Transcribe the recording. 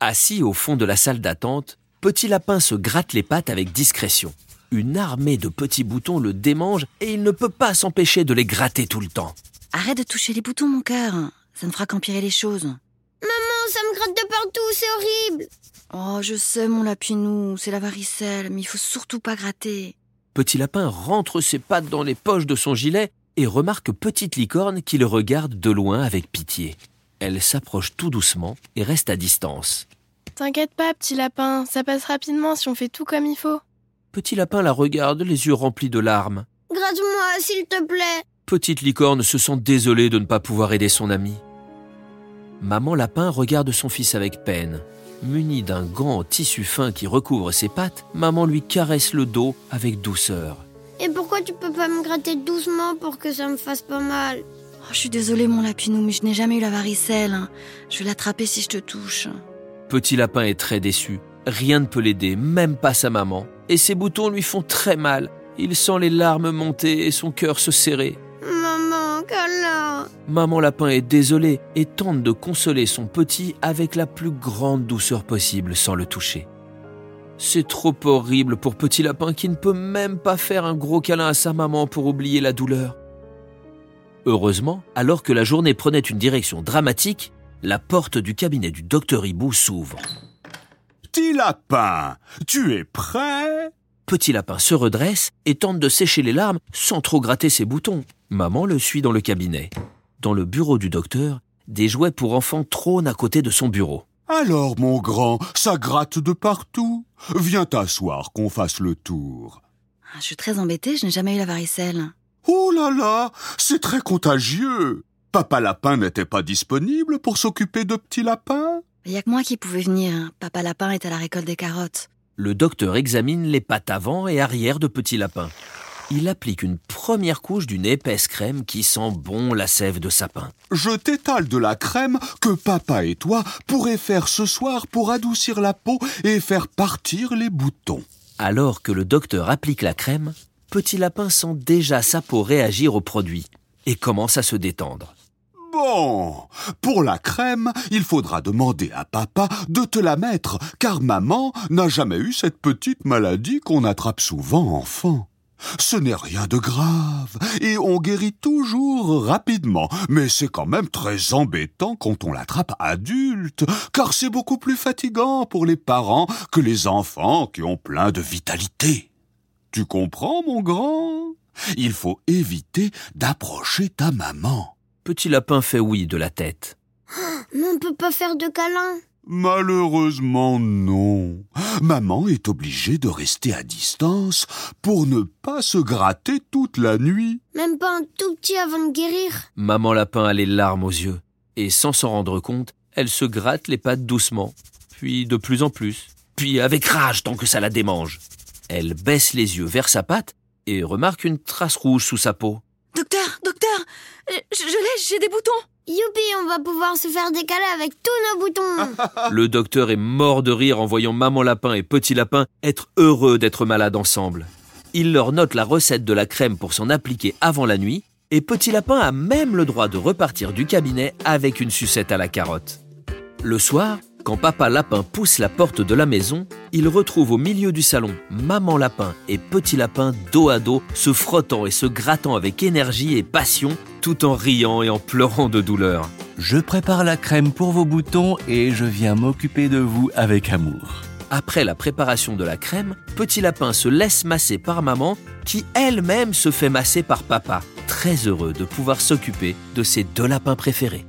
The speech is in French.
Assis au fond de la salle d'attente, Petit Lapin se gratte les pattes avec discrétion. Une armée de petits boutons le démange et il ne peut pas s'empêcher de les gratter tout le temps. Arrête de toucher les boutons, mon cœur. Ça ne fera qu'empirer les choses. Maman, ça me gratte de partout, c'est horrible. Oh, je sais, mon lapinou, c'est la varicelle, mais il faut surtout pas gratter. Petit Lapin rentre ses pattes dans les poches de son gilet et remarque Petite Licorne qui le regarde de loin avec pitié. Elle s'approche tout doucement et reste à distance. T'inquiète pas, petit lapin, ça passe rapidement si on fait tout comme il faut. Petit Lapin la regarde, les yeux remplis de larmes. Gratte-moi, s'il te plaît. Petite Licorne se sent désolée de ne pas pouvoir aider son ami. Maman Lapin regarde son fils avec peine. Muni d'un gant en tissu fin qui recouvre ses pattes, maman lui caresse le dos avec douceur. Et pourquoi tu peux pas me gratter doucement pour que ça me fasse pas mal? Oh, je suis désolée, mon lapinou, mais je n'ai jamais eu la varicelle. hein. Je vais l'attraper si je te touche. Petit Lapin est très déçu. Rien ne peut l'aider, même pas sa maman. Et ses boutons lui font très mal. Il sent les larmes monter et son cœur se serrer. Maman, câlin. Maman Lapin est désolée et tente de consoler son petit avec la plus grande douceur possible sans le toucher. C'est trop horrible pour Petit Lapin qui ne peut même pas faire un gros câlin à sa maman pour oublier la douleur. Heureusement, alors que la journée prenait une direction dramatique, la porte du cabinet du docteur Hibou s'ouvre. Petit lapin, tu es prêt? Petit Lapin se redresse et tente de sécher les larmes sans trop gratter ses boutons. Maman le suit dans le cabinet. Dans le bureau du docteur, des jouets pour enfants trônent à côté de son bureau. Alors, mon grand, ça gratte de partout. Viens t'asseoir qu'on fasse le tour. Ah, Je suis très embêtée, je n'ai jamais eu la varicelle. Oh là là, c'est très contagieux. Papa Lapin n'était pas disponible pour s'occuper de petits lapins Il n'y a que moi qui pouvais venir. hein. Papa Lapin est à la récolte des carottes. Le docteur examine les pattes avant et arrière de Petit Lapin. Il applique une première couche d'une épaisse crème qui sent bon la sève de sapin. Je t'étale de la crème que papa et toi pourraient faire ce soir pour adoucir la peau et faire partir les boutons. Alors que le docteur applique la crème, Petit Lapin sent déjà sa peau réagir au produit et commence à se détendre? Bon, pour la crème, il faudra demander à papa de te la mettre, car maman n'a jamais eu cette petite maladie qu'on attrape souvent enfant. Ce n'est rien de grave, et on guérit toujours rapidement, mais c'est quand même très embêtant quand on l'attrape adulte, car c'est beaucoup plus fatigant pour les parents que les enfants qui ont plein de vitalité. Tu comprends, mon grand? Il faut éviter d'approcher ta maman. Petit Lapin fait oui de la tête. Mais on peut pas faire de câlin. Malheureusement non. Maman est obligée de rester à distance pour ne pas se gratter toute la nuit. Même pas un tout petit avant de guérir. Maman Lapin a les larmes aux yeux et sans s'en rendre compte, elle se gratte les pattes doucement, puis de plus en plus, puis avec rage tant que ça la démange. Elle baisse les yeux vers sa patte et remarque une trace rouge sous sa peau. Docteur, docteur, je, je l'ai, j'ai des boutons. Youpi, on va pouvoir se faire décaler avec tous nos boutons. Le docteur est mort de rire en voyant Maman Lapin et Petit Lapin être heureux d'être malades ensemble. Il leur note la recette de la crème pour s'en appliquer avant la nuit, et Petit Lapin a même le droit de repartir du cabinet avec une sucette à la carotte. Le soir, quand Papa Lapin pousse la porte de la maison, il retrouve au milieu du salon Maman Lapin et Petit Lapin dos à dos, se frottant et se grattant avec énergie et passion, tout en riant et en pleurant de douleur. Je prépare la crème pour vos boutons et je viens m'occuper de vous avec amour. Après la préparation de la crème, Petit Lapin se laisse masser par maman, qui elle-même se fait masser par papa, très heureux de pouvoir s'occuper de ses deux lapins préférés.